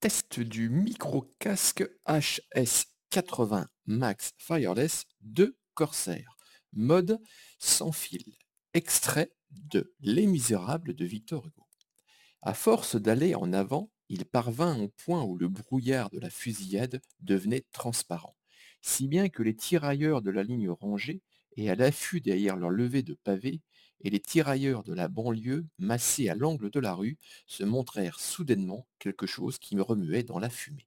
Test du micro-casque HS80 Max Wireless de Corsair. Mode sans fil. Extrait de Les Misérables de Victor Hugo. À force d'aller en avant, il parvint au point où le brouillard de la fusillade devenait transparent, si bien que les tirailleurs de la ligne rangée et à l'affût derrière leur levée de pavés, et les tirailleurs de la banlieue, massés à l'angle de la rue, se montrèrent soudainement quelque chose qui me remuait dans la fumée.